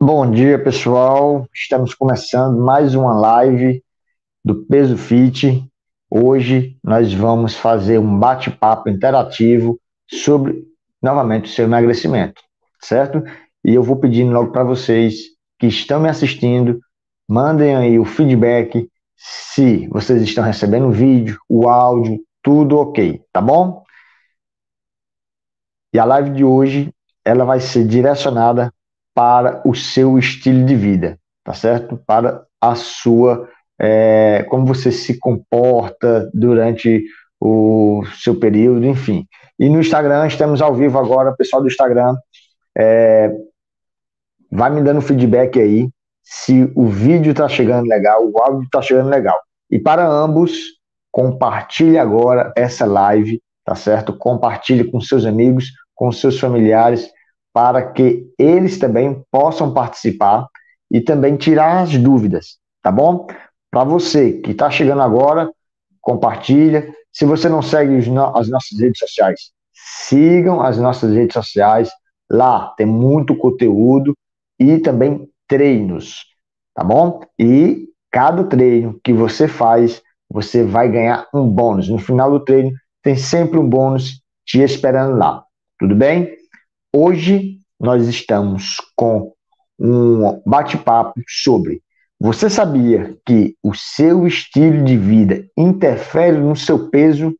Bom dia, pessoal. Estamos começando mais uma live do Peso Fit. Hoje nós vamos fazer um bate-papo interativo sobre, novamente, o seu emagrecimento, certo? E eu vou pedindo logo para vocês que estão me assistindo, mandem aí o feedback se vocês estão recebendo o vídeo, o áudio, tudo ok, tá bom? E a live de hoje, ela vai ser direcionada para o seu estilo de vida, tá certo? Para a sua, é, como você se comporta durante o seu período, enfim. E no Instagram, estamos ao vivo agora, pessoal do Instagram, é, vai me dando feedback aí se o vídeo está chegando legal, o áudio está chegando legal. E para ambos, compartilhe agora essa live, tá certo? Compartilhe com seus amigos, com seus familiares, para que eles também possam participar e também tirar as dúvidas, tá bom? Para você que está chegando agora, compartilha. Se você não segue as nossas redes sociais, sigam as nossas redes sociais. Lá tem muito conteúdo e também treinos, tá bom? E cada treino que você faz, você vai ganhar um bônus. No final do treino, tem sempre um bônus te esperando lá. Tudo bem? Hoje nós estamos com um bate-papo sobre você sabia que o seu estilo de vida interfere no seu peso?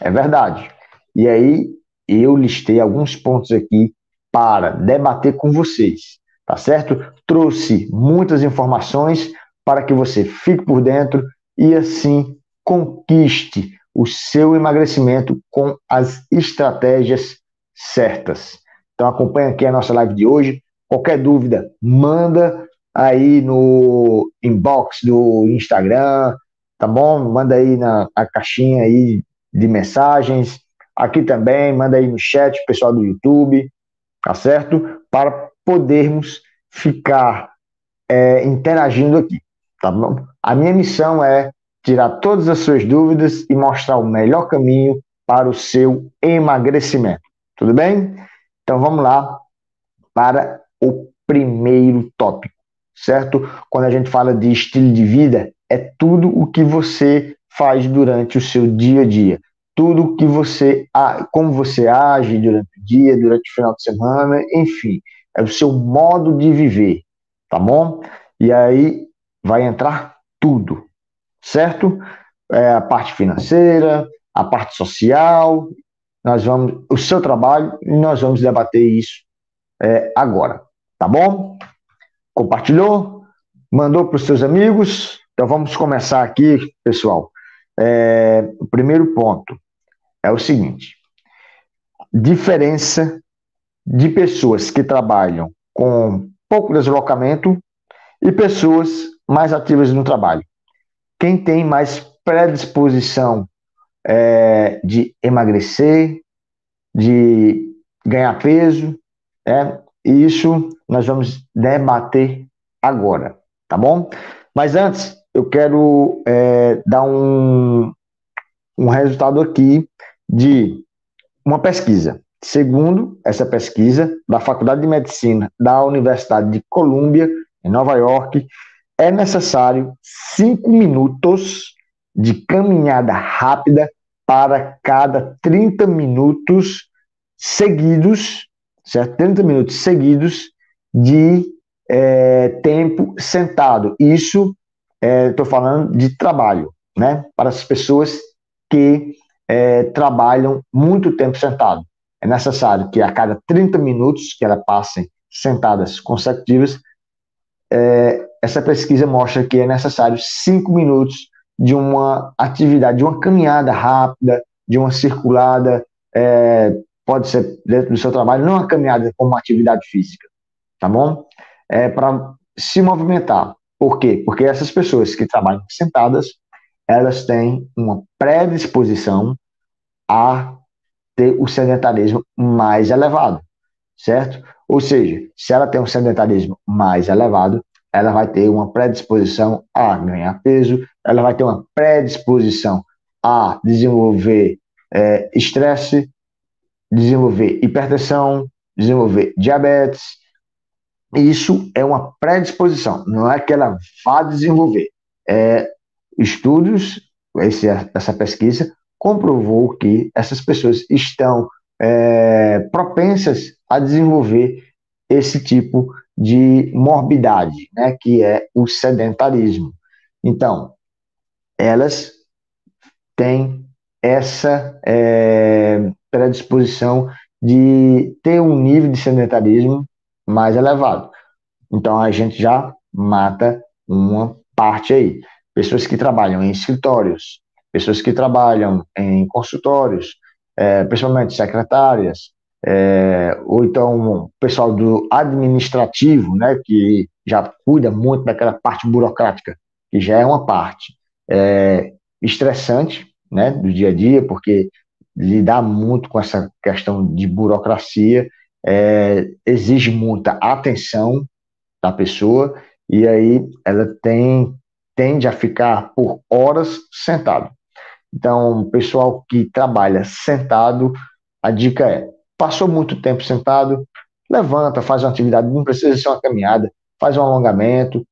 É verdade. E aí eu listei alguns pontos aqui para debater com vocês, tá certo? Trouxe muitas informações para que você fique por dentro e assim conquiste o seu emagrecimento com as estratégias certas. Então acompanha aqui a nossa live de hoje. Qualquer dúvida, manda aí no inbox do Instagram, tá bom? Manda aí na, na caixinha aí de mensagens. Aqui também, manda aí no chat, pessoal do YouTube, tá certo? Para podermos ficar é, interagindo aqui, tá bom? A minha missão é tirar todas as suas dúvidas e mostrar o melhor caminho para o seu emagrecimento. Tudo bem? Então vamos lá para o primeiro tópico, certo? Quando a gente fala de estilo de vida, é tudo o que você faz durante o seu dia a dia, tudo que você, como você age durante o dia, durante o final de semana, enfim, é o seu modo de viver, tá bom? E aí vai entrar tudo, certo? É a parte financeira, a parte social nós vamos, o seu trabalho, e nós vamos debater isso é, agora, tá bom? Compartilhou? Mandou para os seus amigos? Então vamos começar aqui, pessoal. É, o primeiro ponto é o seguinte: diferença de pessoas que trabalham com pouco deslocamento e pessoas mais ativas no trabalho. Quem tem mais predisposição é, de emagrecer, de ganhar peso, é, e isso nós vamos debater agora, tá bom? Mas antes, eu quero é, dar um, um resultado aqui de uma pesquisa. Segundo essa pesquisa da Faculdade de Medicina da Universidade de Colômbia, em Nova York, é necessário cinco minutos de caminhada rápida para cada 30 minutos seguidos, certo? 30 minutos seguidos de é, tempo sentado. Isso estou é, falando de trabalho, né? Para as pessoas que é, trabalham muito tempo sentado. É necessário que a cada 30 minutos que elas passem sentadas consecutivas, essa pesquisa mostra que é necessário 5 minutos de uma atividade, de uma caminhada rápida, de uma circulada, é, pode ser dentro do seu trabalho, não uma caminhada como uma atividade física, tá bom? É para se movimentar. Por quê? Porque essas pessoas que trabalham sentadas, elas têm uma predisposição a ter o sedentarismo mais elevado, certo? Ou seja, se ela tem um sedentarismo mais elevado, ela vai ter uma predisposição a ganhar peso, ela vai ter uma predisposição a desenvolver é, estresse, desenvolver hipertensão, desenvolver diabetes, isso é uma predisposição, não é que ela vá desenvolver. É, estudos, esse, essa pesquisa comprovou que essas pessoas estão é, propensas a desenvolver esse tipo de morbidade, né, que é o sedentarismo. Então, elas têm essa é, predisposição de ter um nível de sedentarismo mais elevado. Então, a gente já mata uma parte aí. Pessoas que trabalham em escritórios, pessoas que trabalham em consultórios, é, principalmente secretárias, é, ou então o pessoal do administrativo, né, que já cuida muito daquela parte burocrática, que já é uma parte é, estressante, né, do dia a dia, porque lidar muito com essa questão de burocracia é, exige muita atenção da pessoa e aí ela tem tende a ficar por horas sentado. Então, pessoal que trabalha sentado, a dica é: passou muito tempo sentado, levanta, faz uma atividade, não precisa ser uma caminhada, faz um alongamento,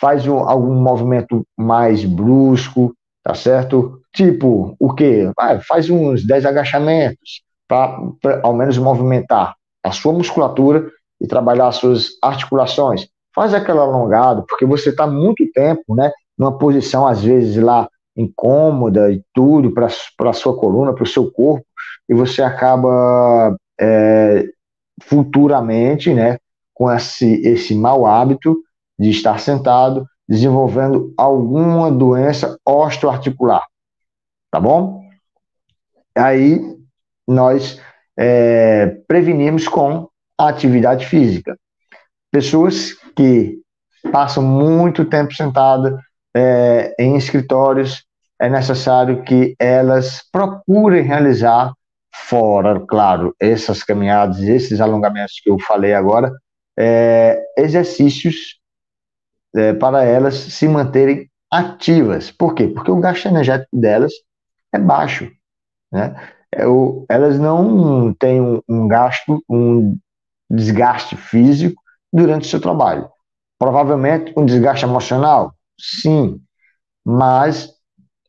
faz um, algum movimento mais brusco, tá certo? Tipo, o quê? Ah, faz uns 10 agachamentos para ao menos movimentar a sua musculatura e trabalhar as suas articulações. Faz aquela alongada, porque você está muito tempo, né, numa posição às vezes lá incômoda e tudo para a sua coluna, para o seu corpo, e você acaba é, futuramente, né, com esse, esse mau hábito de estar sentado, desenvolvendo alguma doença osteoarticular, tá bom? Aí nós é, prevenimos com a atividade física. Pessoas que passam muito tempo sentadas é, em escritórios, é necessário que elas procurem realizar fora, claro, essas caminhadas, esses alongamentos que eu falei agora, é, exercícios é, para elas se manterem ativas. Por quê? Porque o gasto energético delas é baixo. Né? É, o, elas não têm um, um gasto, um desgaste físico durante o seu trabalho. Provavelmente um desgaste emocional, sim, mas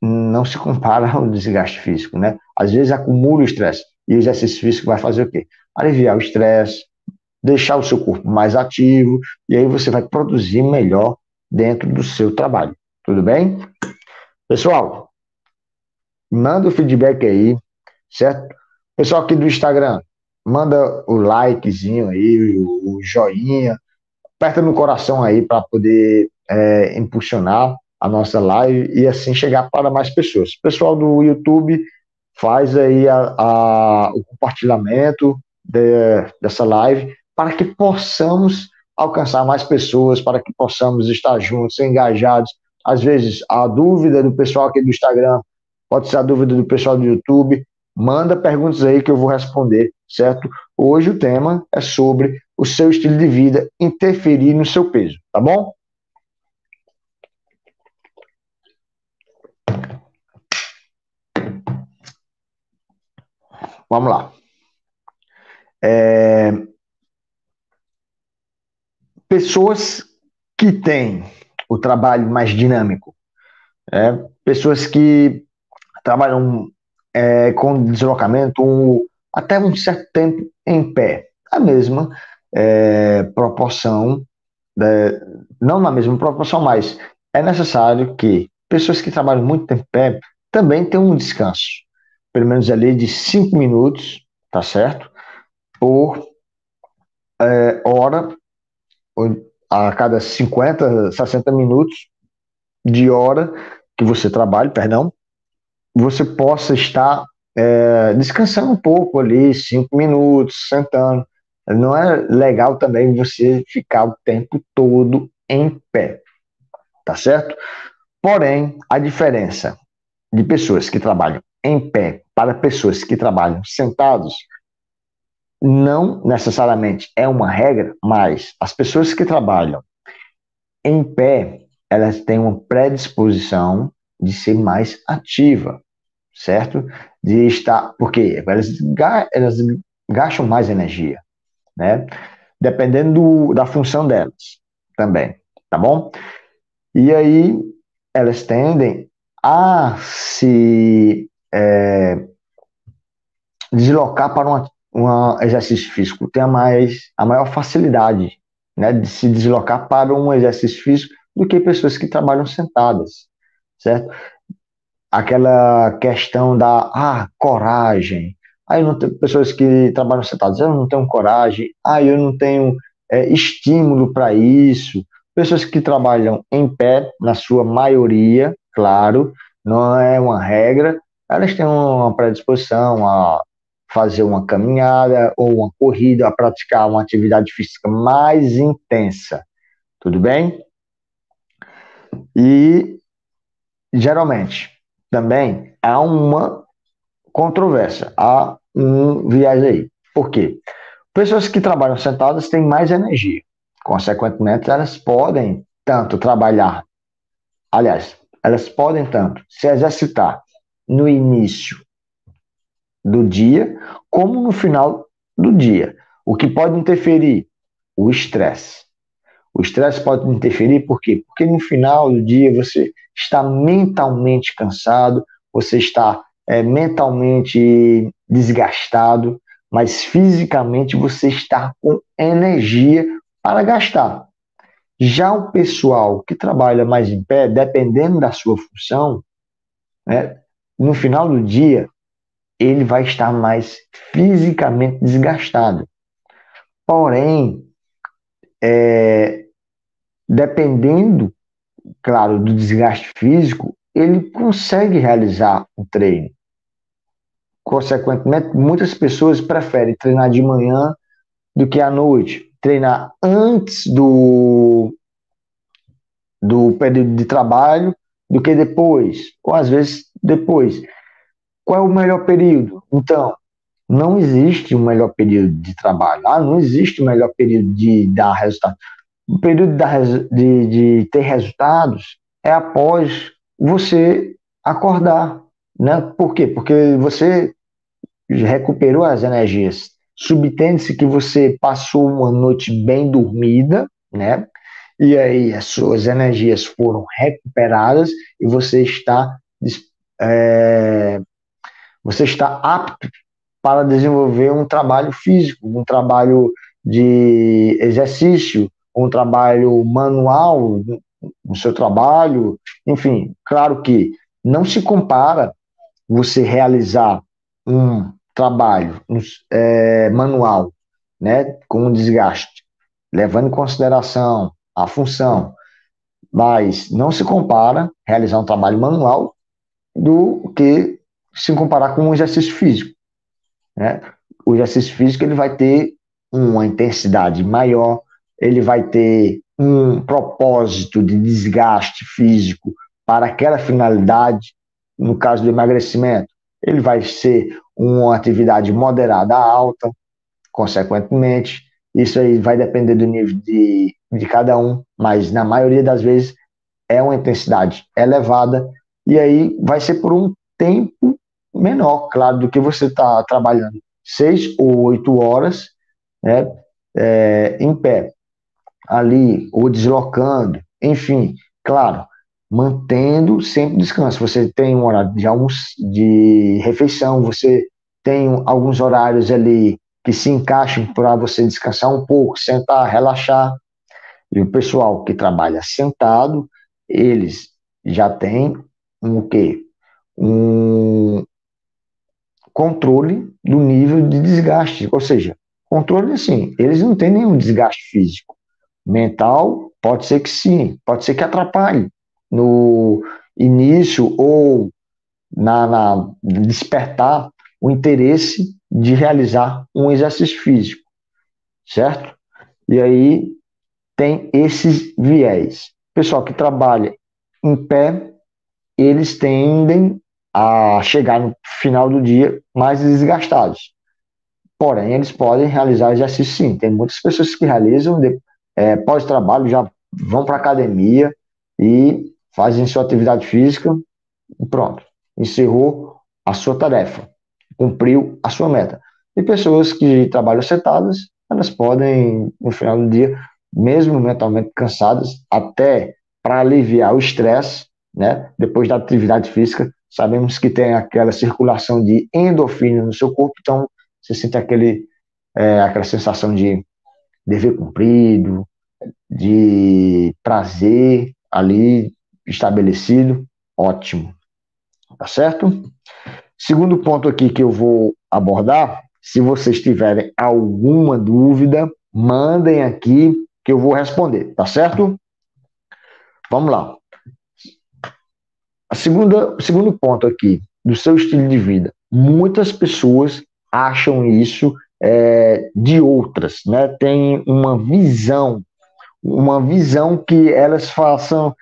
não se compara ao desgaste físico, né? Às vezes acumula o estresse e o exercício físico vai fazer o quê? Aliviar o estresse, deixar o seu corpo mais ativo e aí você vai produzir melhor dentro do seu trabalho. Tudo bem? Pessoal, manda o feedback aí, certo? Pessoal aqui do Instagram, manda o likezinho aí, o, joinha, aperta no coração aí para poder é, impulsionar a nossa live e assim chegar para mais pessoas. Pessoal do YouTube, faz aí a, a, o compartilhamento de, dessa live para que possamos alcançar mais pessoas, para que possamos estar juntos, engajados. Às vezes, a dúvida do pessoal aqui do Instagram pode ser a dúvida do pessoal do YouTube. Manda perguntas aí que eu vou responder, certo? Hoje o tema é sobre o seu estilo de vida interferir no seu peso, tá bom? Vamos lá. É... Pessoas que têm o trabalho mais dinâmico, é, pessoas que trabalham é, com deslocamento um, até um certo tempo em pé, a mesma é, proporção, é, não na mesma proporção, mas é necessário que pessoas que trabalham muito tempo em pé também tenham um descanso pelo menos ali de 5 minutos, tá certo? Por é, hora, a cada 50, 60 minutos de hora que você trabalha, perdão, você possa estar é, descansando um pouco ali, 5 minutos, sentando. Não é legal também você ficar o tempo todo em pé, tá certo? Porém, a diferença de pessoas que trabalham em pé para pessoas que trabalham sentados não necessariamente é uma regra, mas as pessoas que trabalham em pé, elas têm uma predisposição de ser mais ativa, certo? De estar, porque elas, elas gastam mais energia, né? dependendo do, da função delas também, tá bom? E aí elas tendem a se é, deslocar para um exercício físico, tem a, mais, a maior facilidade né, de se deslocar para um exercício físico do que pessoas que trabalham sentadas, certo? Aquela questão da ah, coragem. Aí não tem pessoas que trabalham sentadas, eu não tenho coragem, ah, eu não tenho é, estímulo para isso. Pessoas que trabalham em pé, na sua maioria, claro, não é uma regra, elas têm uma predisposição a fazer uma caminhada ou uma corrida, a praticar uma atividade física mais intensa. Tudo bem? E geralmente também há uma controvérsia, há um viés aí. Por quê? Pessoas que trabalham sentadas têm mais energia. Consequentemente, elas podem tanto trabalhar, aliás, elas podem tanto se exercitar no início do dia, como no final do dia. O que pode interferir? O estresse. O estresse pode interferir por quê? Porque no final do dia você está mentalmente cansado, você está é, mentalmente desgastado, mas fisicamente você está com energia para gastar. Já o pessoal que trabalha mais em pé, dependendo da sua função, né, no final do dia, ele vai estar mais fisicamente desgastado. Porém, é, dependendo, claro, do desgaste físico, ele consegue realizar o treino. Consequentemente, muitas pessoas preferem treinar de manhã do que à noite, treinar antes do, do período de trabalho do que depois, ou às vezes depois. Qual é o melhor período? Então, não existe um melhor período de trabalho. Ah, não existe um melhor período de dar resultado. O período de, de ter resultados é após você acordar. Né? Por quê? Porque você recuperou as energias. Subtende-se que você passou uma noite bem dormida, né? E aí as suas energias foram recuperadas e você está é, você está apto para desenvolver um trabalho físico, um trabalho de exercício, um trabalho manual no seu trabalho, enfim, claro que não se compara você realizar um trabalho é, manual, né, com um desgaste, levando em consideração a função, mas não se compara realizar um trabalho manual do que se comparar com um exercício físico. Né? O exercício físico ele vai ter uma intensidade maior, ele vai ter um propósito de desgaste físico para aquela finalidade, no caso do emagrecimento, ele vai ser uma atividade moderada a alta, consequentemente, isso aí vai depender do nível de, de cada um, mas na maioria das vezes é uma intensidade elevada, e aí vai ser por um tempo menor, claro, do que você está trabalhando seis ou oito horas né, é, em pé, ali, ou deslocando, enfim, claro, mantendo sempre descanso. Você tem um horário de de refeição, você tem alguns horários ali que se encaixam para você descansar um pouco, sentar, relaxar. E o pessoal que trabalha sentado, eles já têm um o quê? Um, controle do nível de desgaste, ou seja, controle assim, eles não têm nenhum desgaste físico. Mental, pode ser que sim, pode ser que atrapalhe no início ou na, na despertar o interesse de realizar um exercício físico, certo? E aí tem esses viés. Pessoal que trabalha em pé, eles tendem a chegar no final do dia mais desgastados. Porém, eles podem realizar exercício sim. Tem muitas pessoas que realizam é, pós-trabalho, já vão para academia e fazem sua atividade física e pronto. Encerrou a sua tarefa, cumpriu a sua meta. E pessoas que trabalham sentadas elas podem, no final do dia, mesmo mentalmente cansadas, até para aliviar o estresse, né? Depois da atividade física, sabemos que tem aquela circulação de endorfina no seu corpo, então você sente aquele, é, aquela sensação de dever cumprido, de prazer ali estabelecido, ótimo, tá certo? Segundo ponto aqui que eu vou abordar, se vocês tiverem alguma dúvida, mandem aqui que eu vou responder, tá certo? Vamos lá. A segunda, o segundo ponto aqui, do seu estilo de vida. Muitas pessoas acham isso é, de outras, né? Tem uma visão, uma visão que elas façam,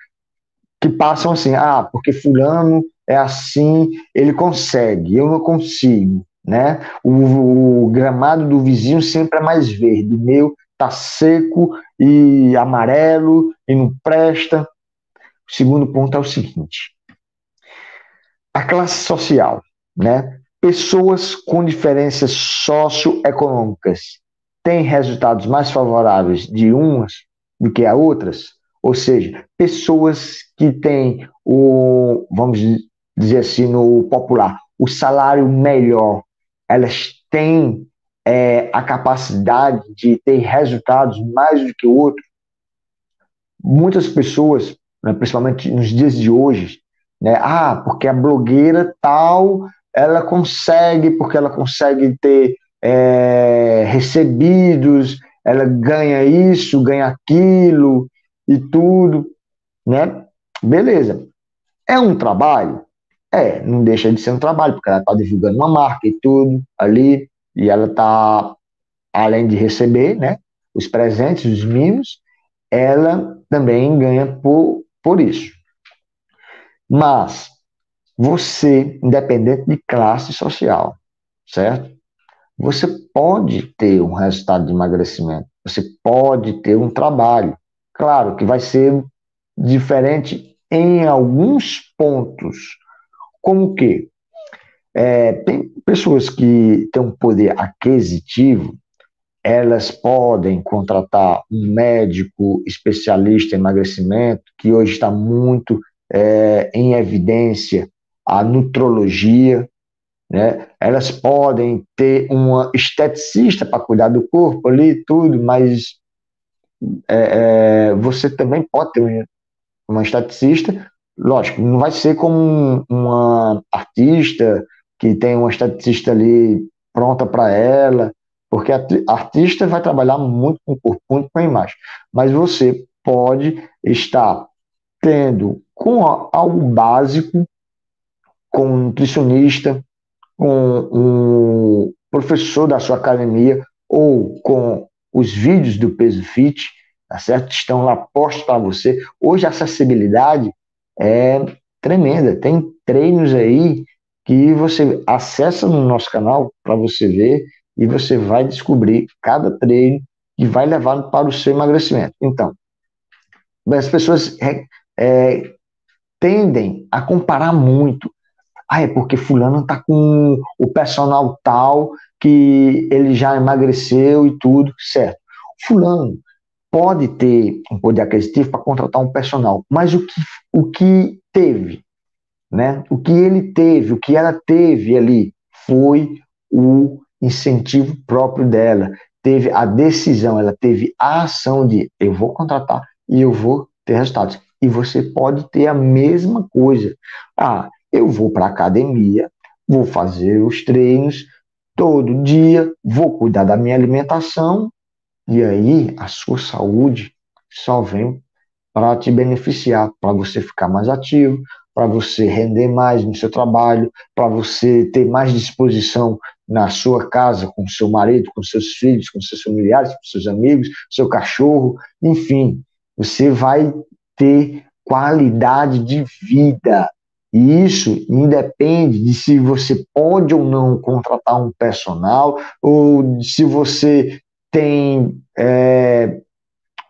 que passam assim, ah, porque fulano é assim, ele consegue, eu não consigo, né? O, o gramado do vizinho sempre é mais verde, o meu tá seco e amarelo e não presta. O segundo ponto é o seguinte: a classe social, né? Pessoas com diferenças socioeconômicas têm resultados mais favoráveis de umas do que a outras, ou seja, pessoas que têm o, vamos dizer assim, no popular, o salário melhor, elas têm é, a capacidade de ter resultados mais do que o outro. Muitas pessoas, né, principalmente nos dias de hoje, né? Ah, porque a blogueira tal, ela consegue, porque ela consegue ter é, recebidos, ela ganha isso, ganha aquilo e tudo, né? Beleza. É um trabalho? É, não deixa de ser um trabalho, porque ela está divulgando uma marca e tudo ali, e ela está, além de receber, né, os presentes, os mimos, ela também ganha por, por isso. Mas você, independente de classe social, certo? Você pode ter um resultado de emagrecimento, você pode ter um trabalho. Claro que vai ser diferente em alguns pontos. Como que? É, tem pessoas que têm um poder aquisitivo, elas podem contratar um médico especialista em emagrecimento, que hoje está muito é, em evidência a nutrologia, né? Elas podem ter uma esteticista para cuidar do corpo ali, tudo, mas é, é, você também pode ter uma esteticista, lógico, não vai ser como uma artista que tem uma esteticista ali pronta para ela, porque a artista vai trabalhar muito com o corpo, muito com a imagem, mas você pode estar tendo com algo básico, com um nutricionista, com um professor da sua academia ou com os vídeos do Peso Fit, tá certo? Estão lá postos para você. Hoje a acessibilidade é tremenda. Tem treinos aí que você acessa no nosso canal para você ver e você vai descobrir cada treino que vai levar para o seu emagrecimento. Então, as pessoas é, tendem a comparar muito. Ah, é porque fulano está com o personal tal que ele já emagreceu e tudo, certo. Fulano pode ter um poder aquisitivo para contratar um personal, mas o que, o que teve, né? O que ele teve, o que ela teve ali foi o incentivo próprio dela, teve a decisão, ela teve a ação de eu vou contratar e eu vou ter resultados. E você pode ter a mesma coisa. Ah, eu vou para a academia, vou fazer os treinos todo dia, vou cuidar da minha alimentação, e aí a sua saúde só vem para te beneficiar, para você ficar mais ativo, para você render mais no seu trabalho, para você ter mais disposição na sua casa, com seu marido, com seus filhos, com seus familiares, com seus amigos, seu cachorro, enfim, você vai ter qualidade de vida. E isso independe de se você pode ou não contratar um personal, ou se você tem é,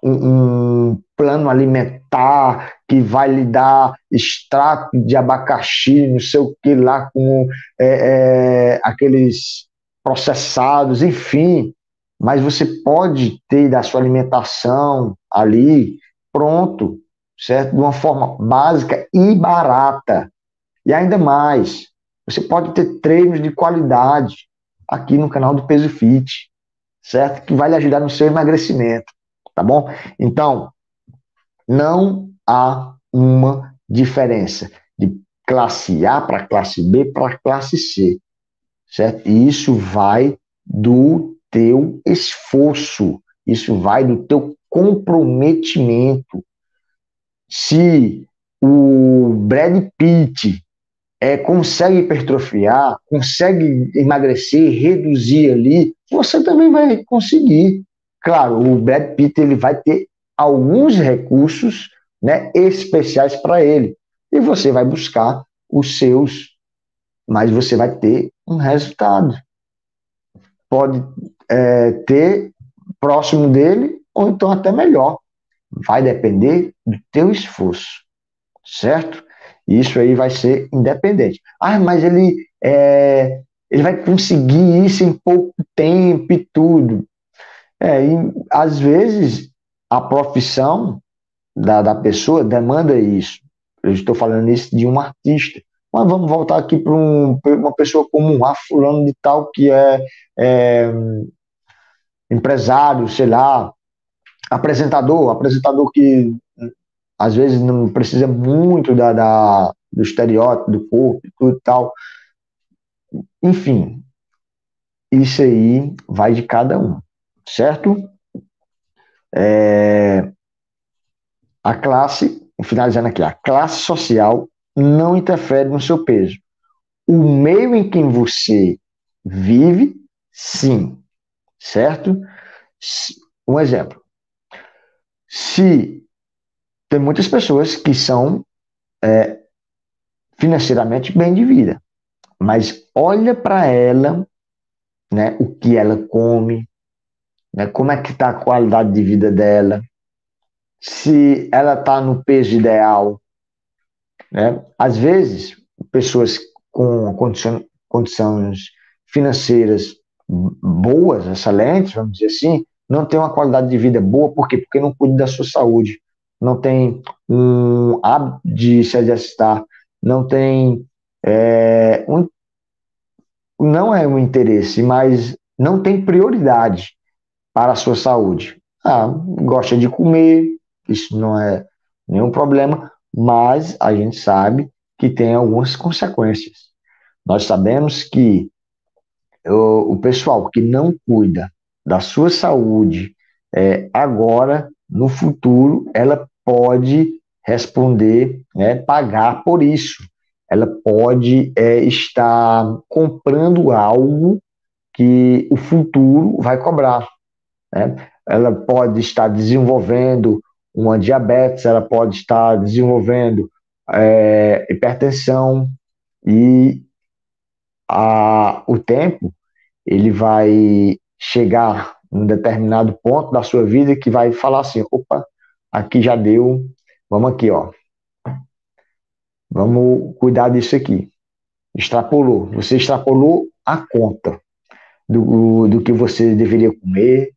um, plano alimentar que vai lhe dar extrato de abacaxi, não sei o que lá, com é, é, aqueles processados, enfim. mas você pode ter da sua alimentação ali pronto, certo? De uma forma básica e barata. E ainda mais, você pode ter treinos de qualidade aqui no canal do Peso Fit, certo? Que vai lhe ajudar no seu emagrecimento, tá bom? Então, não há uma diferença de classe A para classe B para classe C, certo? E isso vai do teu esforço, isso vai do teu comprometimento. Se o Brad Pitt é, consegue hipertrofiar, consegue emagrecer, reduzir ali, você também vai conseguir. Claro, o Brad Pitt ele vai ter alguns recursos né, especiais para ele. E você vai buscar os seus, mas você vai ter um resultado. Pode é, ter próximo dele, ou então até melhor. Vai depender do teu esforço, certo? Isso aí vai ser independente. Ah, mas ele, é, ele vai conseguir isso em pouco tempo e tudo. É, e, às vezes a profissão da, da pessoa demanda isso. Eu estou falando isso de um artista. Mas vamos voltar aqui para um, uma pessoa comum, ah, fulano de tal, que é, é empresário, sei lá, apresentador, apresentador que às vezes não precisa muito da, da do estereótipo, do corpo e tudo tal. Enfim, isso aí vai de cada um, certo? É, a classe, finalizando aqui, a classe social não interfere no seu peso. O meio em que você vive, sim, certo? Um exemplo. Se tem muitas pessoas que são é, financeiramente bem de vida, mas olha para ela, né, o que ela come, né, como é que está a qualidade de vida dela, se ela está no peso ideal, né? Às vezes, pessoas com condições financeiras boas, excelentes, vamos dizer assim, não têm uma qualidade de vida boa, por quê? Porque não cuidam da sua saúde, não tem um hábito de se exercitar, não tem é, um, não é um interesse, mas não tem prioridade para a sua saúde. Ah, gosta de comer, isso não é nenhum problema, mas a gente sabe que tem algumas consequências. Nós sabemos que o, o pessoal que não cuida da sua saúde é, agora, no futuro, ela pode responder, né, pagar por isso. Ela pode é, estar comprando algo que o futuro vai cobrar. Né? Ela pode estar desenvolvendo uma diabetes, ela pode estar desenvolvendo é, hipertensão e a, o tempo ele vai chegar num determinado ponto da sua vida que vai falar assim, opa, aqui já deu, vamos aqui, ó, vamos cuidar disso aqui. Extrapolou, você extrapolou a conta do, do que você deveria comer,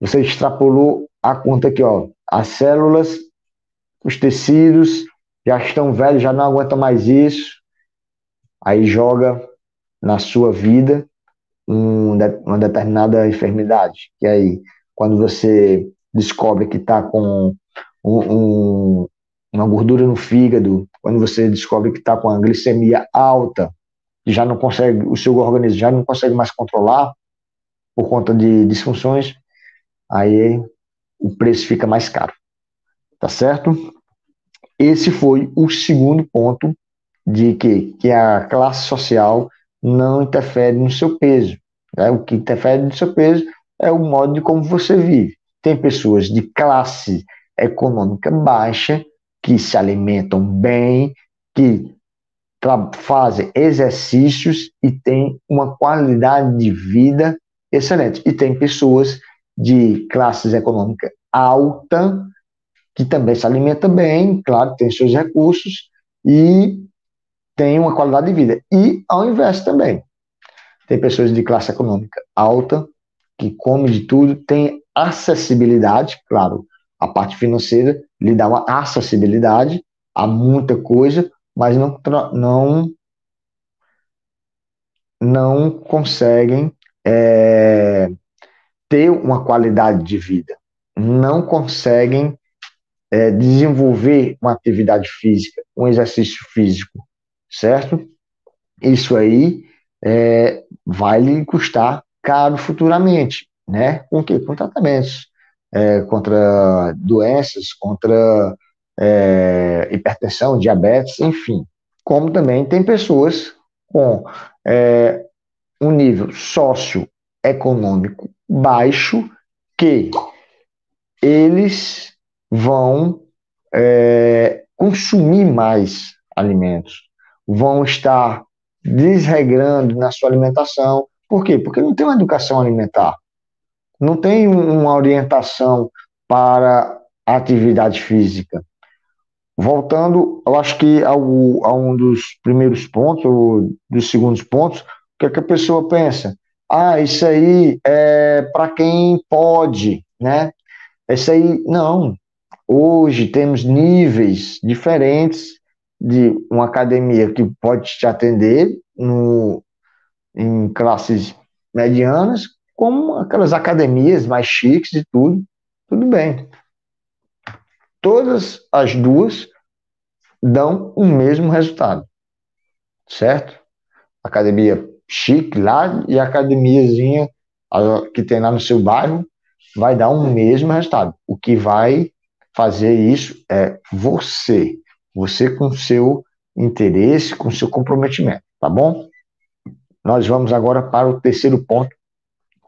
você extrapolou a conta aqui, ó, as células, os tecidos já estão velhos, já não aguentam mais isso. Aí joga na sua vida um, uma determinada enfermidade. E aí, quando você descobre que está com um, um, uma gordura no fígado, quando você descobre que está com a glicemia alta, já não consegue, o seu organismo já não consegue mais controlar por conta de disfunções, aí o preço fica mais caro. Tá certo? Esse foi o segundo ponto de que, que a classe social não interfere no seu peso. Né? O que interfere no seu peso é o modo de como você vive. Tem pessoas de classe econômica baixa que se alimentam bem, que fazem exercícios e têm uma qualidade de vida excelente. E tem pessoas de classes econômicas alta, que também se alimenta bem, claro, tem seus recursos e tem uma qualidade de vida. E ao inverso também. Tem pessoas de classe econômica alta que come de tudo, tem acessibilidade, claro, a parte financeira lhe dá uma acessibilidade a muita coisa, mas não, não, não conseguem é, ter uma qualidade de vida, não conseguem é, desenvolver uma atividade física, um exercício físico, certo? Isso aí é, vai lhe custar caro futuramente, né? Com que? Com tratamentos é, contra doenças, contra é, hipertensão, diabetes, enfim. Como também tem pessoas com é, um nível socioeconômico baixo que eles vão é, consumir mais alimentos, vão estar desregrando na sua alimentação. Por quê? Porque não tem uma educação alimentar, não tem uma orientação para atividade física. Voltando, eu acho que ao, a um dos primeiros pontos, ou dos segundos pontos, o que, é que a pessoa pensa? Ah, isso aí é para quem pode, né? Isso aí, não. Hoje temos níveis diferentes de uma academia que pode te atender no, em classes medianas, como aquelas academias mais chiques e tudo, tudo bem todas as duas dão o mesmo resultado, certo? Academia chique lá e a academiazinha que tem lá no seu bairro vai dar o mesmo resultado. O que vai fazer isso é você, você com seu interesse, com seu comprometimento, tá bom? Nós vamos agora para o terceiro ponto.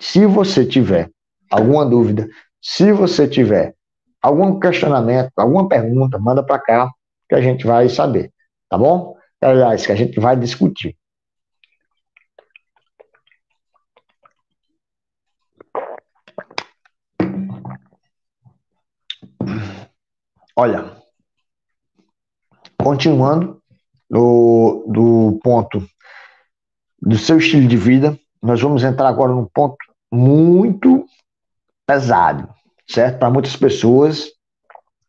Se você tiver alguma dúvida, se você tiver algum questionamento, alguma pergunta, manda para cá que a gente vai saber, tá bom? Aliás, que a gente vai discutir. Olha, continuando do, ponto do seu estilo de vida, nós vamos entrar agora num ponto muito pesado, certo? Para muitas pessoas,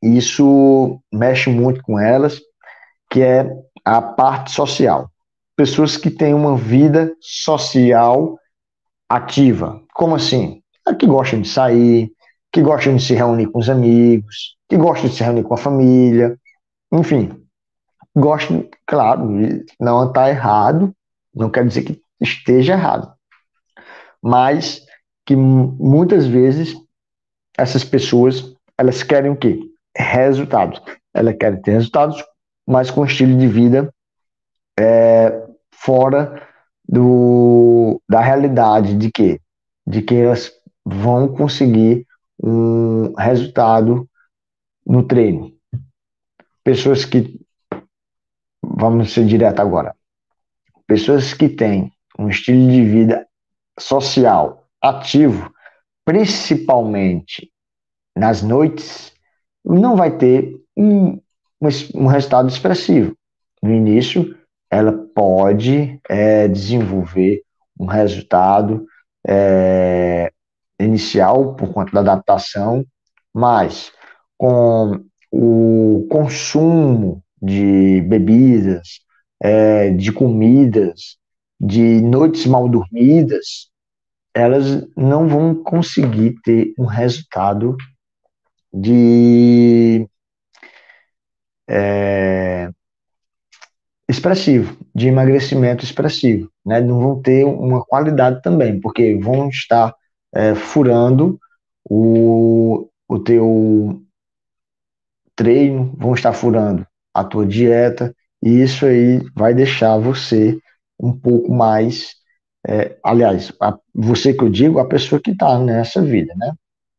isso mexe muito com elas, que é a parte social. Pessoas que têm uma vida social ativa. Como assim? É que gostam de sair, que gostam de se reunir com os amigos, que gostam de se reunir com a família, enfim. Gostam, claro, não está errado, não quer dizer que esteja errado, mas que muitas vezes essas pessoas, elas querem o quê? Resultados. Elas querem ter resultados, mas com estilo de vida é, fora do, da realidade de quê? De que elas vão conseguir um resultado no treino. Pessoas que, vamos ser direto agora, pessoas que têm um estilo de vida social ativo, principalmente nas noites, não vai ter um, um resultado expressivo. No início, ela pode é, desenvolver um resultado é, inicial por conta da adaptação, mas com o consumo de bebidas, é, de comidas, de noites mal dormidas, elas não vão conseguir ter um resultado de é, expressivo, de emagrecimento expressivo, né? Não vão ter uma qualidade também, porque vão estar é, furando o, o teu treino, vão estar furando a tua dieta, e isso aí vai deixar você um pouco mais é, aliás, a, você que eu digo, a pessoa que está nessa vida, né?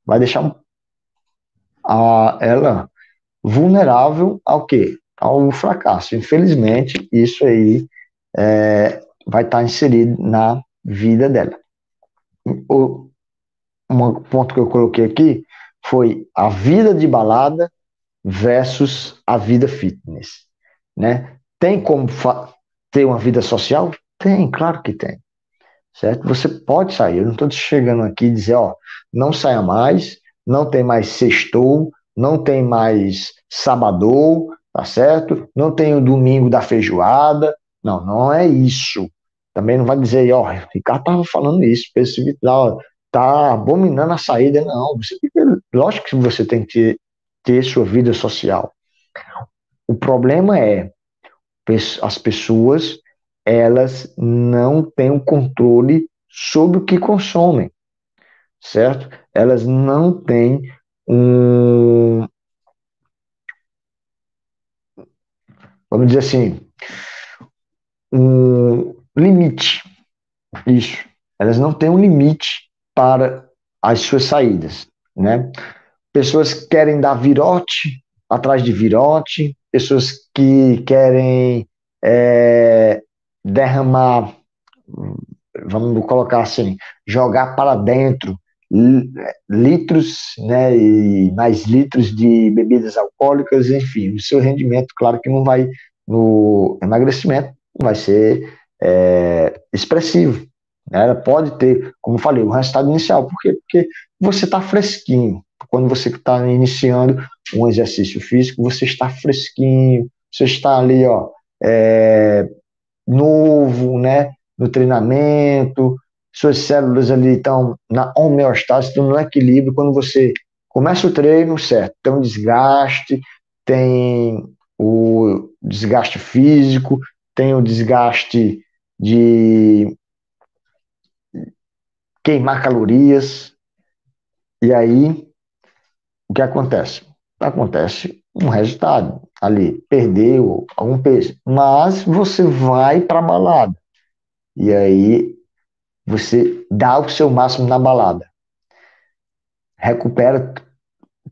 Vai deixar a, ela vulnerável ao quê? Ao fracasso. Infelizmente, isso aí é, vai estar tá inserido na vida dela. O um ponto que eu coloquei aqui foi a vida de balada versus a vida fitness, né? Tem como ter uma vida social? Tem, claro que tem. certo? Você pode sair. Eu não estou chegando aqui e dizer, ó, não saia mais, não tem mais sextou, não tem mais sabadou, tá certo? Não tem o domingo da feijoada. Não, não é isso. Também não vai dizer, ó, o Ricardo tava falando isso, esse tá abominando a saída. Não, você lógico que você tem que ter, sua vida social. O problema é as pessoas elas não têm o controle sobre o que consomem, certo? Elas não têm um vamos dizer assim, um limite. Isso. Elas não têm um limite para as suas saídas, né? Pessoas que querem dar virote atrás de virote, pessoas que querem é, derramar, vamos colocar assim, jogar para dentro litros, né, e mais litros de bebidas alcoólicas, enfim, o seu rendimento, claro que não vai no emagrecimento, vai ser é, expressivo. Né? Pode ter, como falei, o resultado inicial. Por quê? Porque você está fresquinho. Quando você está iniciando um exercício físico, você está fresquinho, você está ali, ó, é, novo, né? No treinamento, suas células ali estão na homeostase, estão no equilíbrio. Quando você começa o treino, certo? Tem um desgaste, tem o desgaste físico, tem o desgaste de queimar calorias. E aí, o que acontece? Acontece um resultado ali, perdeu algum peso, mas você vai para a balada. E aí você dá o seu máximo na balada. Recupera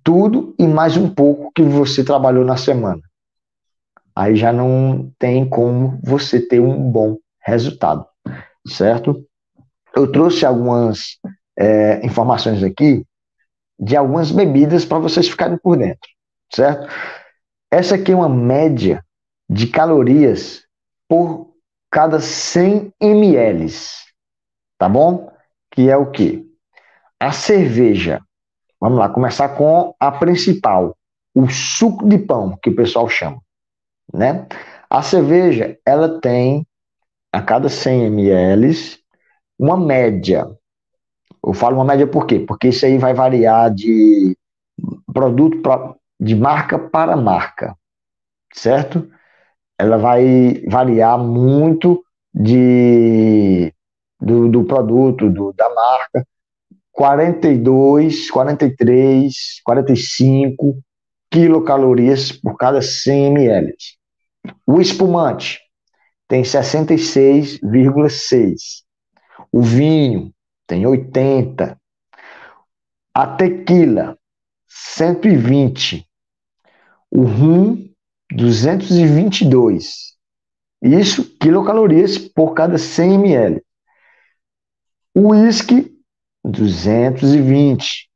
tudo e mais um pouco que você trabalhou na semana. Aí já não tem como você ter um bom resultado, certo? Eu trouxe algumas é, informações aqui de algumas bebidas para vocês ficarem por dentro, certo? Essa aqui é uma média de calorias por cada 100 ml, tá bom? Que é o que? A cerveja. Vamos lá, começar com a principal, o suco de pão, que o pessoal chama, né? A cerveja, ela tem a cada 100 ml uma média. Eu falo uma média por quê? Porque isso aí vai variar de produto pra, de marca para marca, certo? Ela vai variar muito de do, do produto, do, da marca. 42, 43, 45 quilocalorias por cada 100 ml. O espumante tem 66,6. O vinho tem 80. A tequila, 120. O rum, 222. Isso quilocalorias por cada 100 ml. O uísque, 220.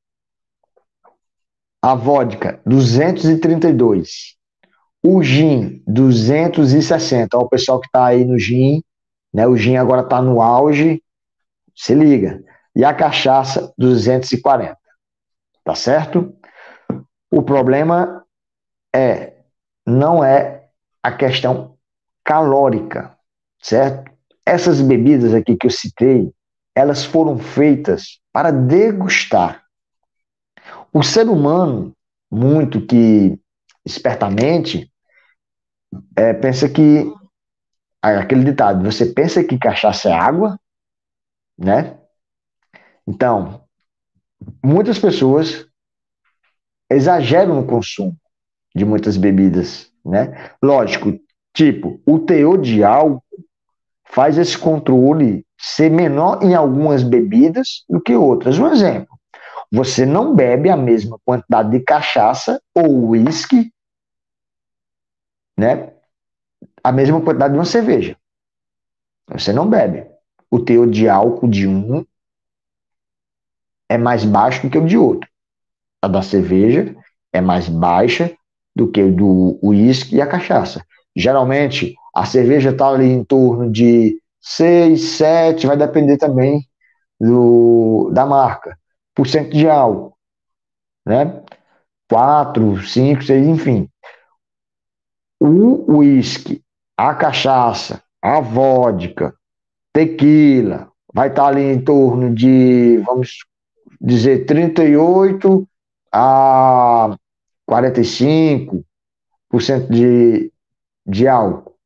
A vodka, 232. O gin, 260. Olha o pessoal que está aí no gin, né? O gin agora está no auge. Se liga. E a cachaça, 240. Tá certo? O problema é não é a questão calórica, certo? Essas bebidas aqui que eu citei, elas foram feitas para degustar. O ser humano, muito que espertamente, é, pensa que aquele ditado, você pensa que cachaça é água, né? Então, muitas pessoas exageram no consumo de muitas bebidas, né? Lógico, tipo, o teor de álcool faz esse controle ser menor em algumas bebidas do que outras. Um exemplo, você não bebe a mesma quantidade de cachaça ou uísque, né? A mesma quantidade de uma cerveja. Você não bebe. O teor de álcool de um é mais baixo do que o de outro. A da cerveja é mais baixa do que o do uísque e a cachaça. Geralmente, a cerveja está ali em torno de 6, 7, vai depender também do, da marca. Por cento de álcool, né? 4, 5, 6, enfim. O uísque, a cachaça, a vodka, tequila, vai estar ali em torno de, vamos dizer, 38 a 45% de, de álcool.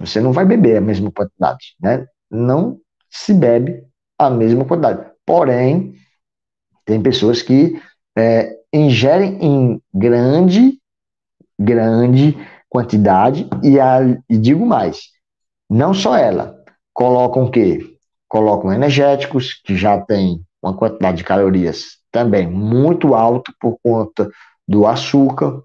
Você não vai beber a mesma quantidade, né? Não se bebe a mesma quantidade. Porém, tem pessoas que é, ingerem em grande, grande quantidade e, a, e digo mais, não só ela, colocam o quê? Colocam energéticos, que já tem uma quantidade de calorias também muito alta por conta do açúcar,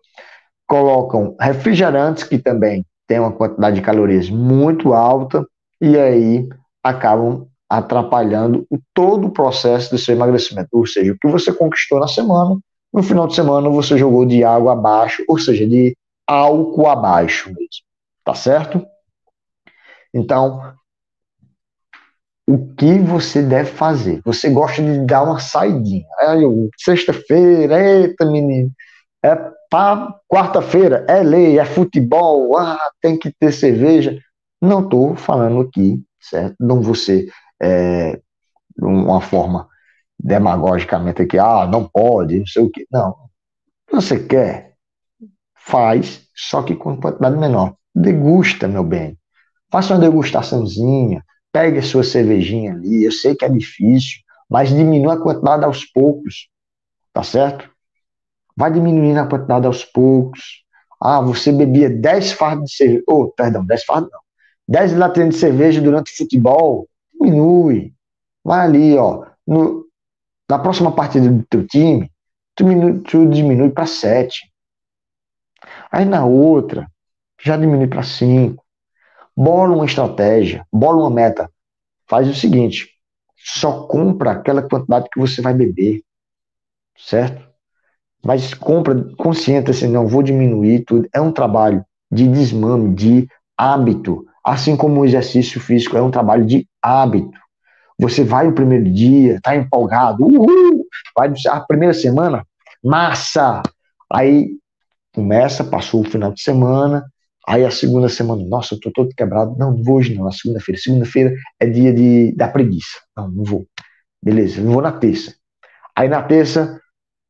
colocam refrigerantes, que também tem uma quantidade de calorias muito alta, e aí acabam atrapalhando todo o processo do seu emagrecimento. Ou seja, o que você conquistou na semana, no final de semana você jogou de água abaixo, ou seja, de álcool abaixo mesmo. Tá certo? Então, o que você deve fazer? Você gosta de dar uma saidinha. Sexta-feira, eita menino, é para quarta-feira, é lei, é futebol, ah, tem que ter cerveja. Não estou falando aqui, certo? Não você é, uma forma demagogicamente aqui, ah, não pode, não sei o quê. Não. Você quer, faz, só que com quantidade menor. Degusta, meu bem. Faça uma degustaçãozinha, pegue a sua cervejinha ali. Eu sei que é difícil, mas diminua a quantidade aos poucos, tá certo? Vai diminuindo a quantidade aos poucos. Ah, você bebia 10 fardos de cerveja. Oh, perdão, 10 fardos não. 10 latinhas de cerveja durante o futebol, diminui. Vai ali, ó. No, na próxima partida do teu time, tu, diminui, tu diminui para 7. Aí na outra, já diminui para 5. Bola uma estratégia, bola uma meta. Faz o seguinte: só compra aquela quantidade que você vai beber, certo? Mas compra consciente assim, não vou diminuir tudo. É um trabalho de desmame, de hábito. Assim como o exercício físico é um trabalho de hábito. Você vai no primeiro dia, tá empolgado, uhul, vai a primeira semana, massa. Aí começa, passou o final de semana, Aí a segunda semana, nossa, eu tô todo quebrado. Não, não vou hoje não, na segunda-feira. Segunda-feira é dia de, da preguiça. Não, não vou. Beleza, não vou na terça. Aí na terça,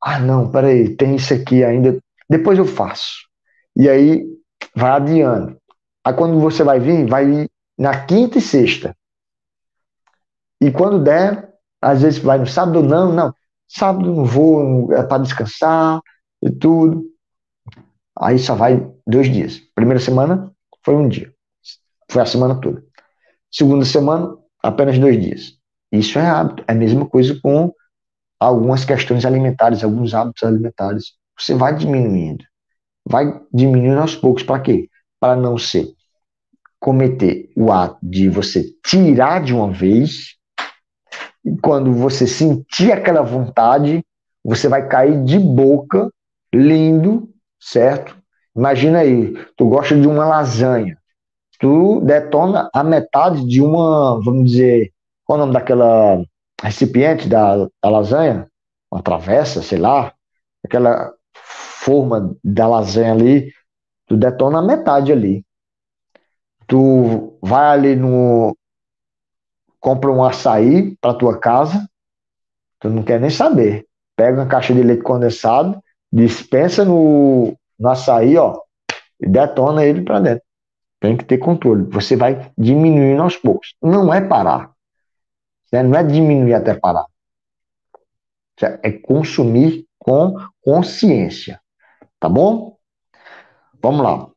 ah não, peraí, tem isso aqui ainda. Depois eu faço. E aí vai adiando. Aí quando você vai vir, vai na quinta e sexta. E quando der, às vezes vai no sábado, não, não. Sábado não vou, é para descansar e tudo. Aí só vai dois dias. Primeira semana foi um dia. Foi a semana toda. Segunda semana, apenas dois dias. Isso é hábito. É a mesma coisa com algumas questões alimentares, alguns hábitos alimentares. Você vai diminuindo. Vai diminuindo aos poucos. Para quê? Para não ser cometer o ato de você tirar de uma vez. E quando você sentir aquela vontade, você vai cair de boca, lindo, certo? Imagina aí, tu gosta de uma lasanha, tu detona a metade de uma, vamos dizer, qual é o nome daquela recipiente da, da lasanha? Uma travessa, sei lá, aquela forma da lasanha ali, tu detona a metade ali. Tu vai ali no. compra um açaí para tua casa, tu não quer nem saber. Pega uma caixa de leite condensado, dispensa no, no açaí, ó, e detona ele para dentro. Tem que ter controle. Você vai diminuindo aos poucos. Não é parar. Né? Não é diminuir até parar. É consumir com consciência. Tá bom? Vamos lá.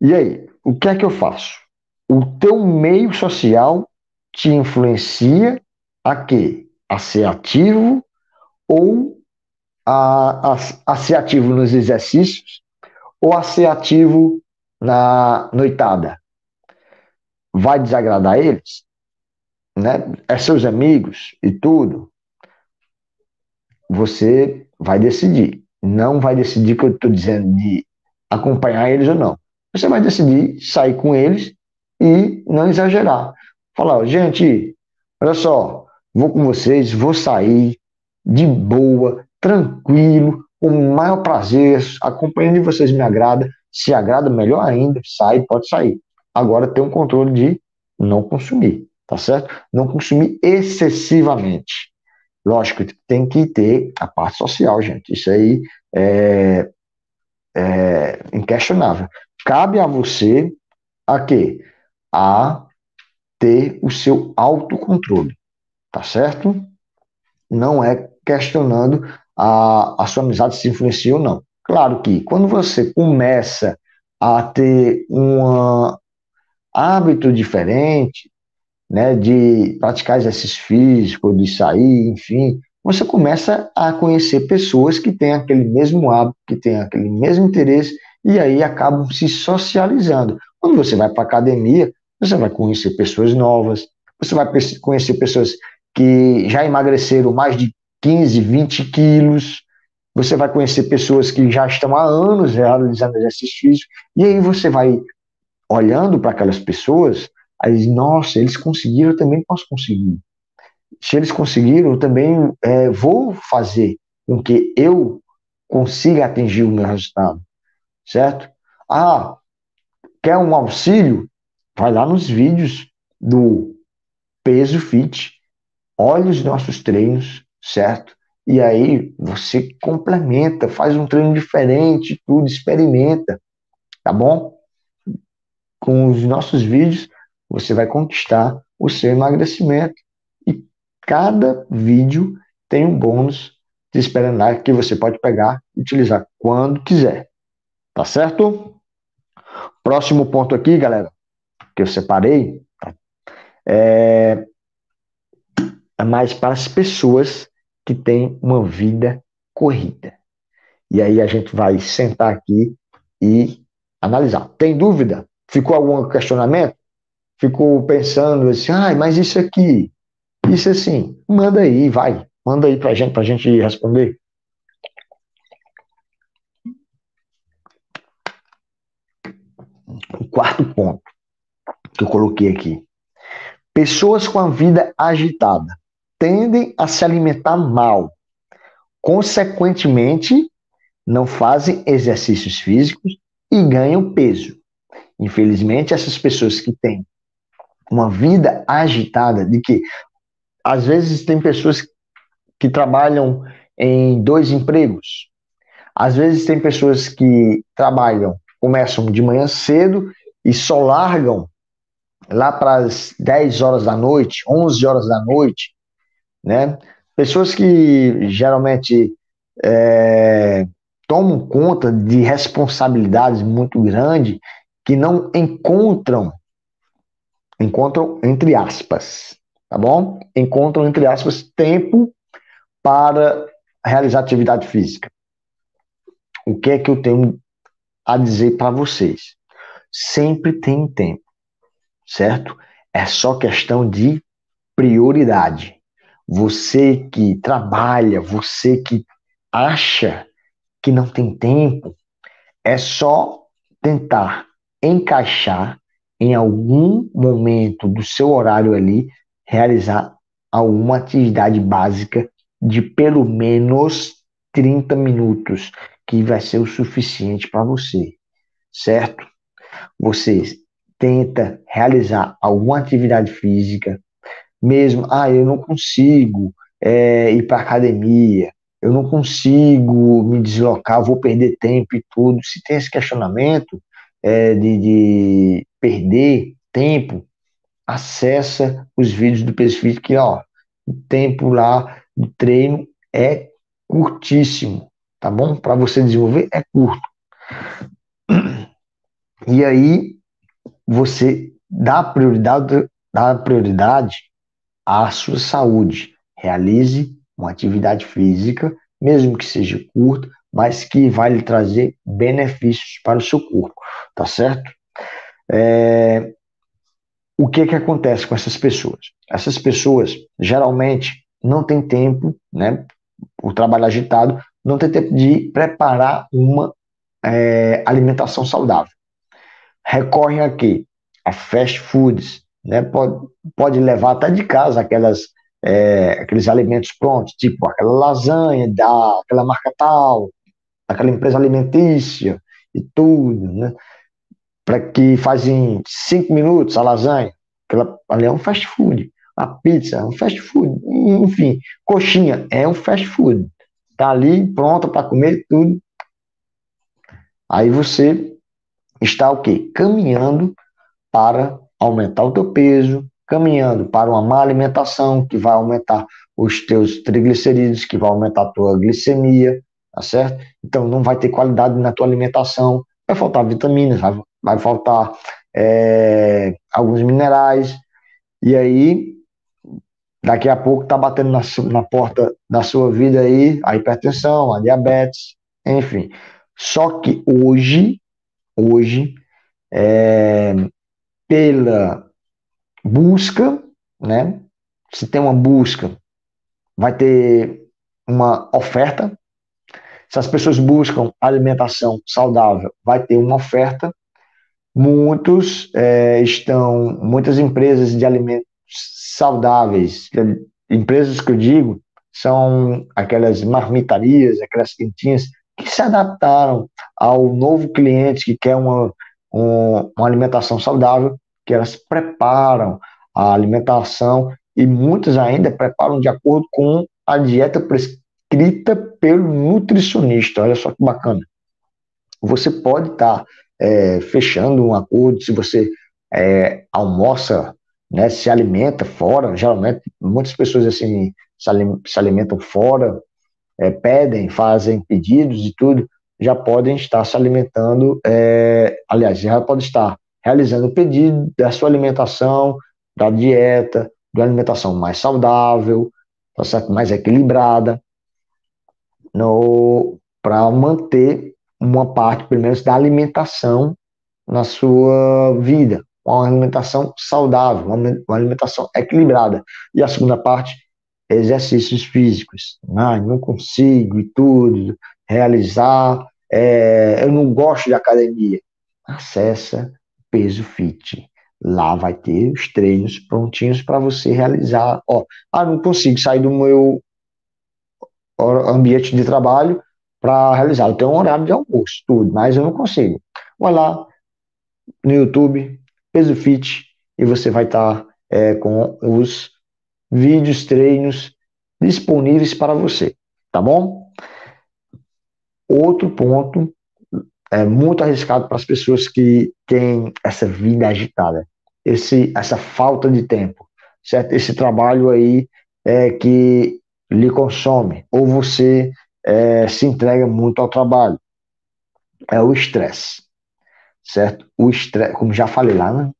E aí, o que é que eu faço? O teu meio social te influencia a quê? A ser ativo ou a, a, a ser ativo nos exercícios ou a ser ativo na noitada? Vai desagradar eles? Né? É seus amigos e tudo? Você vai decidir. Não vai decidir que eu estou dizendo de acompanhar eles ou não. Você vai decidir sair com eles e não exagerar. Falar, gente, olha só, vou com vocês, vou sair de boa, tranquilo, com o maior prazer, a companhia de vocês me agrada, se agrada melhor ainda, sai, pode sair. Agora tem um controle de não consumir, tá certo? Não consumir excessivamente. Lógico, tem que ter a parte social, gente. Isso aí é, é inquestionável. Cabe a você a quê? A ter o seu autocontrole, tá certo? Não é questionando a, a sua amizade se influencia ou não. Claro que quando você começa a ter um hábito diferente, né, de praticar exercício físico, de sair, enfim, você começa a conhecer pessoas que têm aquele mesmo hábito, que têm aquele mesmo interesse, e aí acabam se socializando. Quando você vai para a academia, você vai conhecer pessoas novas, você vai conhecer pessoas que já emagreceram mais de 15, 20 quilos, você vai conhecer pessoas que já estão há anos realizando exercício físico, e aí você vai olhando para aquelas pessoas, aí, nossa, eles conseguiram, eu também posso conseguir. Se eles conseguiram, eu também é, vou fazer com que eu consiga atingir o meu resultado, certo? Ah, quer um auxílio? Vai lá nos vídeos do Peso Fit, olha os nossos treinos, certo? E aí você complementa, faz um treino diferente, tudo, experimenta, tá bom? Com os nossos vídeos, você vai conquistar o seu emagrecimento. E cada vídeo tem um bônus de esperando que você pode pegar e utilizar quando quiser. Tá certo? Próximo ponto aqui, galera, que eu separei, tá? é, é mais para as pessoas que têm uma vida corrida. E aí a gente vai sentar aqui e analisar. Tem dúvida? Ficou algum questionamento? Ficou pensando assim, ah, mas isso aqui, isso assim, manda aí, vai, manda aí pra gente, pra gente responder. O quarto ponto que eu coloquei aqui. Pessoas com a vida agitada tendem a se alimentar mal. Consequentemente, não fazem exercícios físicos e ganham peso. Infelizmente, essas pessoas que têm uma vida agitada, de que às vezes tem pessoas que trabalham em dois empregos, às vezes tem pessoas que trabalham, começam de manhã cedo e só largam lá para as 10 horas da noite, 11 horas da noite, né? Pessoas que geralmente é, tomam conta de responsabilidades muito grandes que não encontram, encontram entre aspas, tá bom? Encontram entre aspas tempo para realizar atividade física. O que é que eu tenho a dizer para vocês? Sempre tem tempo, certo? É só questão de prioridade. Você que trabalha, você que acha que não tem tempo, é só tentar encaixar em algum momento do seu horário ali, realizar alguma atividade básica de pelo menos 30 minutos, que vai ser o suficiente para você, certo? Você tenta realizar alguma atividade física, mesmo, ah, eu não consigo é, ir para academia, eu não consigo me deslocar, vou perder tempo e tudo. Se tem esse questionamento é, de, de, perder tempo, acessa os vídeos do Peso que ó, o tempo lá de treino é curtíssimo, tá bom? Para você desenvolver é curto. E aí você dá prioridade, dá prioridade à sua saúde. Realize uma atividade física, mesmo que seja curta, mas que vai lhe trazer benefícios para o seu corpo, tá certo? É... O que que acontece com essas pessoas? Essas pessoas geralmente não têm tempo, né? O trabalho agitado não tem tempo de preparar uma é, alimentação saudável. Recorrem a quê? a fast foods, né? Pode, pode levar até de casa aquelas, é, aqueles alimentos prontos, tipo aquela lasanha da aquela marca tal, aquela empresa alimentícia e tudo, né? Para que faz em cinco minutos a lasanha, aquela ali é um fast food. A pizza é um fast food, enfim, coxinha é um fast food. Tá ali pronta para comer tudo. Aí você está o quê? Caminhando para aumentar o teu peso, caminhando para uma má alimentação que vai aumentar os teus triglicerídeos, que vai aumentar a tua glicemia, tá certo? Então não vai ter qualidade na tua alimentação, vai faltar vitaminas, vai, vai faltar é, alguns minerais, e aí daqui a pouco tá batendo na, na porta da sua vida aí a hipertensão, a diabetes, enfim. Só que hoje, hoje, é, pela busca, né? Se tem uma busca, vai ter uma oferta. Se as pessoas buscam alimentação saudável, vai ter uma oferta. Muitos é, estão, muitas empresas de alimentos saudáveis, empresas que eu digo, são aquelas marmitarias, aquelas quentinhas que se adaptaram ao novo cliente que quer uma, uma alimentação saudável que elas preparam a alimentação e muitas ainda preparam de acordo com a dieta prescrita pelo nutricionista. Olha só que bacana. Você pode estar tá, é, fechando um acordo se você é, almoça, né, se alimenta fora. Geralmente, muitas pessoas assim se alimentam fora, é, pedem, fazem pedidos e tudo, já podem estar se alimentando. É, aliás, já pode estar realizando o pedido da sua alimentação, da dieta, de uma alimentação mais saudável, tá certo? mais equilibrada, para manter uma parte, pelo menos, da alimentação na sua vida, uma alimentação saudável, uma alimentação equilibrada. E a segunda parte, exercícios físicos. Ah, não consigo e tudo, realizar, é, eu não gosto de academia. Acessa Peso Fit. Lá vai ter os treinos prontinhos para você realizar. Ó, ah, não consigo sair do meu ambiente de trabalho para realizar. Eu tenho um horário de almoço, tudo, mas eu não consigo. Vai lá no YouTube, Peso Fit, e você vai estar tá, é, com os vídeos, treinos disponíveis para você, tá bom? Outro ponto é muito arriscado para as pessoas que têm essa vida agitada, esse, essa falta de tempo, certo? Esse trabalho aí é que lhe consome, ou você é, se entrega muito ao trabalho. É o estresse, certo? O estresse, como já falei lá no,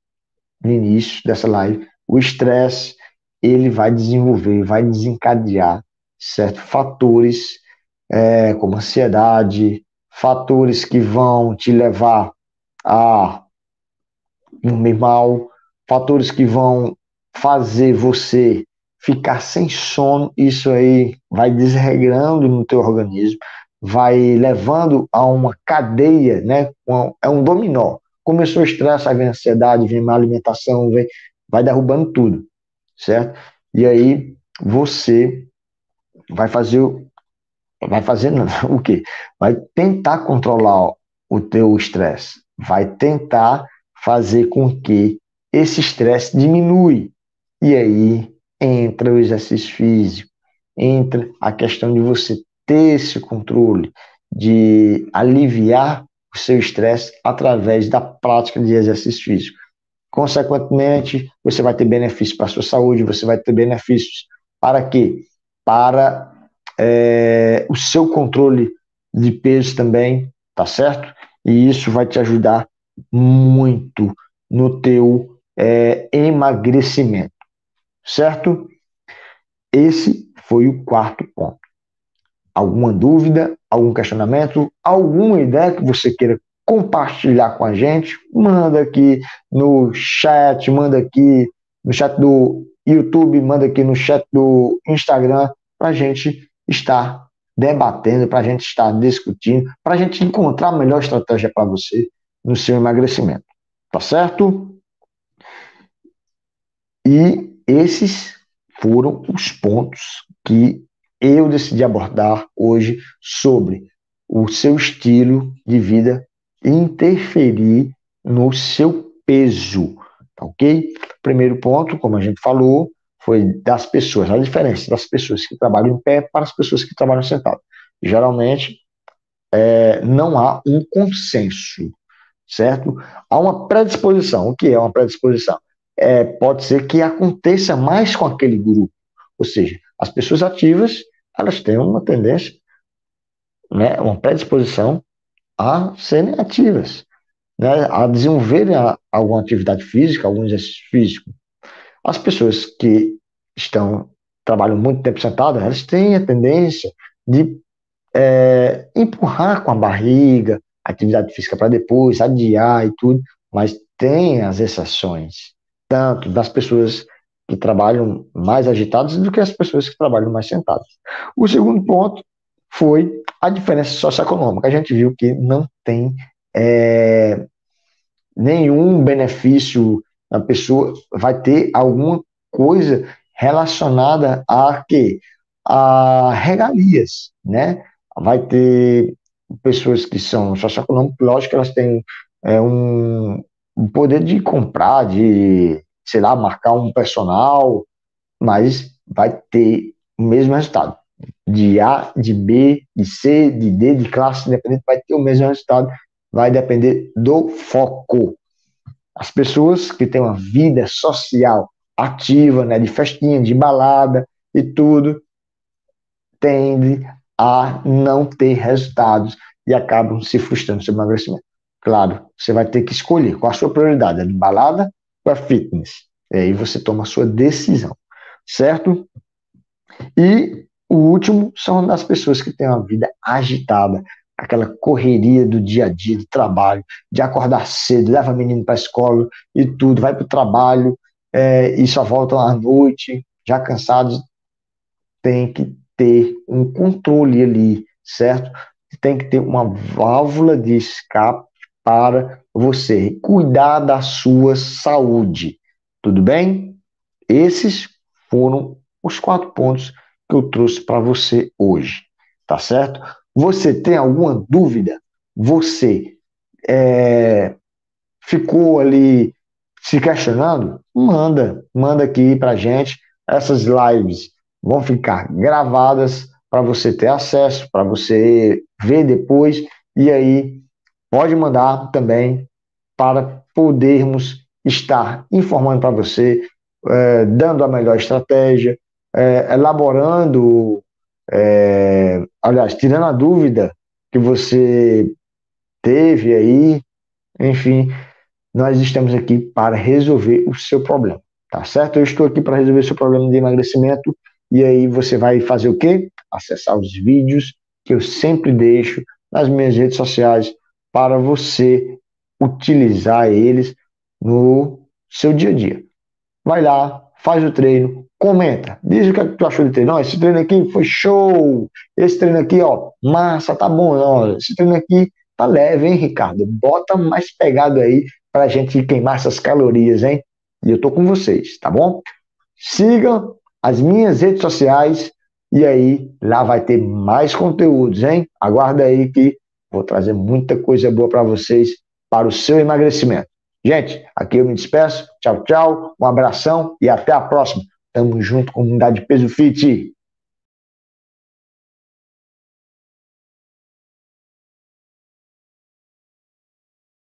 no início dessa live, o estresse ele vai desenvolver, vai desencadear, certo? Fatores é, como ansiedade, fatores que vão te levar a dormir mal, fatores que vão fazer você ficar sem sono, isso aí vai desregrando no teu organismo, vai levando a uma cadeia, né? É um dominó. Começou o estresse, aí vem a ansiedade, vem má alimentação, vem, vai derrubando tudo, certo? E aí você vai fazer vai fazer o quê? Vai tentar controlar o teu estresse, vai tentar fazer com que esse estresse diminui. E aí entra o exercício físico, entra a questão de você ter esse controle, de aliviar o seu estresse através da prática de exercício físico. Consequentemente, você vai ter benefícios para a sua saúde, você vai ter benefícios para quê? Para é, o seu controle de peso também, tá certo? E isso vai te ajudar muito no teu é, emagrecimento, certo? Esse foi o quarto ponto. Alguma dúvida, algum questionamento, alguma ideia que você queira compartilhar com a gente, manda aqui no chat, manda aqui no chat do YouTube, manda aqui no chat do Instagram, para a gente estar debatendo, para a gente estar discutindo, para a gente encontrar a melhor estratégia para você no seu emagrecimento. Tá certo? E esses foram os pontos que eu decidi abordar hoje sobre o seu estilo de vida interferir no seu peso, tá ok? Primeiro ponto, como a gente falou, foi das pessoas, a diferença das pessoas que trabalham em pé para as pessoas que trabalham sentadas. Geralmente, é, não há um consenso, certo? Há uma predisposição. O que é uma predisposição? É, pode ser que aconteça mais com aquele grupo. Ou seja, as pessoas ativas, elas têm uma tendência, né, uma predisposição a serem ativas, né, a desenvolverem alguma atividade física, algum exercício físico. As pessoas que estão trabalham muito tempo sentadas, elas têm a tendência de é, empurrar com a barriga atividade física para depois, adiar e tudo, mas tem as exceções, tanto das pessoas que trabalham mais agitadas do que as pessoas que trabalham mais sentadas. O segundo ponto foi a diferença socioeconômica. A gente viu que não tem é, nenhum benefício, a pessoa vai ter alguma coisa relacionada a quê? A regalias, né? Vai ter pessoas que são socioeconômicas, lógico que elas têm é, um, um poder de comprar, de, sei lá, marcar um personal, mas vai ter o mesmo resultado. De A, de B, de C, de D, de classe independente, vai ter o mesmo resultado. Vai depender do foco. As pessoas que têm uma vida social ativa, né, de festinha, de balada e tudo, tendem a não ter resultados e acabam se frustrando sobre emagrecimento. Claro, você vai ter que escolher qual a sua prioridade, é de balada ou é fitness. E aí você toma a sua decisão, certo? E o último são as pessoas que têm uma vida agitada, aquela correria do dia a dia, de trabalho, de acordar cedo, leva menino para a escola e tudo, vai para o trabalho é, e só voltam à noite, já cansados. Tem que ter um controle ali, certo? Tem que ter uma válvula de escape para você cuidar da sua saúde. Tudo bem? Esses foram os quatro pontos que eu trouxe para você hoje, tá certo? Você tem alguma dúvida? Você é, ficou ali se questionando? Manda, manda aqui para gente. Essas lives vão ficar gravadas para você ter acesso, para você ver depois e aí pode mandar também para podermos estar informando para você, é, dando a melhor estratégia, é, elaborando é, aliás, tirando a dúvida que você teve aí, enfim, nós estamos aqui para resolver o seu problema, tá certo? Eu estou aqui para resolver o seu problema de emagrecimento e aí você vai fazer o quê? Acessar os vídeos que eu sempre deixo nas minhas redes sociais para você utilizar eles no seu dia a dia. Vai lá, faz o treino, comenta, diz o que, é tu achou do treino. Não, esse treino aqui foi show. Esse treino aqui, ó, massa, tá bom. Não, esse treino aqui tá leve, hein, Ricardo? Bota mais pegado aí pra gente queimar essas calorias, hein? E eu tô com vocês, tá bom? Sigam as minhas redes sociais e aí lá vai ter mais conteúdos, hein? Aguarda aí que vou trazer muita coisa boa para vocês para o seu emagrecimento. Gente, aqui eu me despeço. Tchau, tchau. Um abração e até a próxima. Tamo junto, comunidade Peso Fit.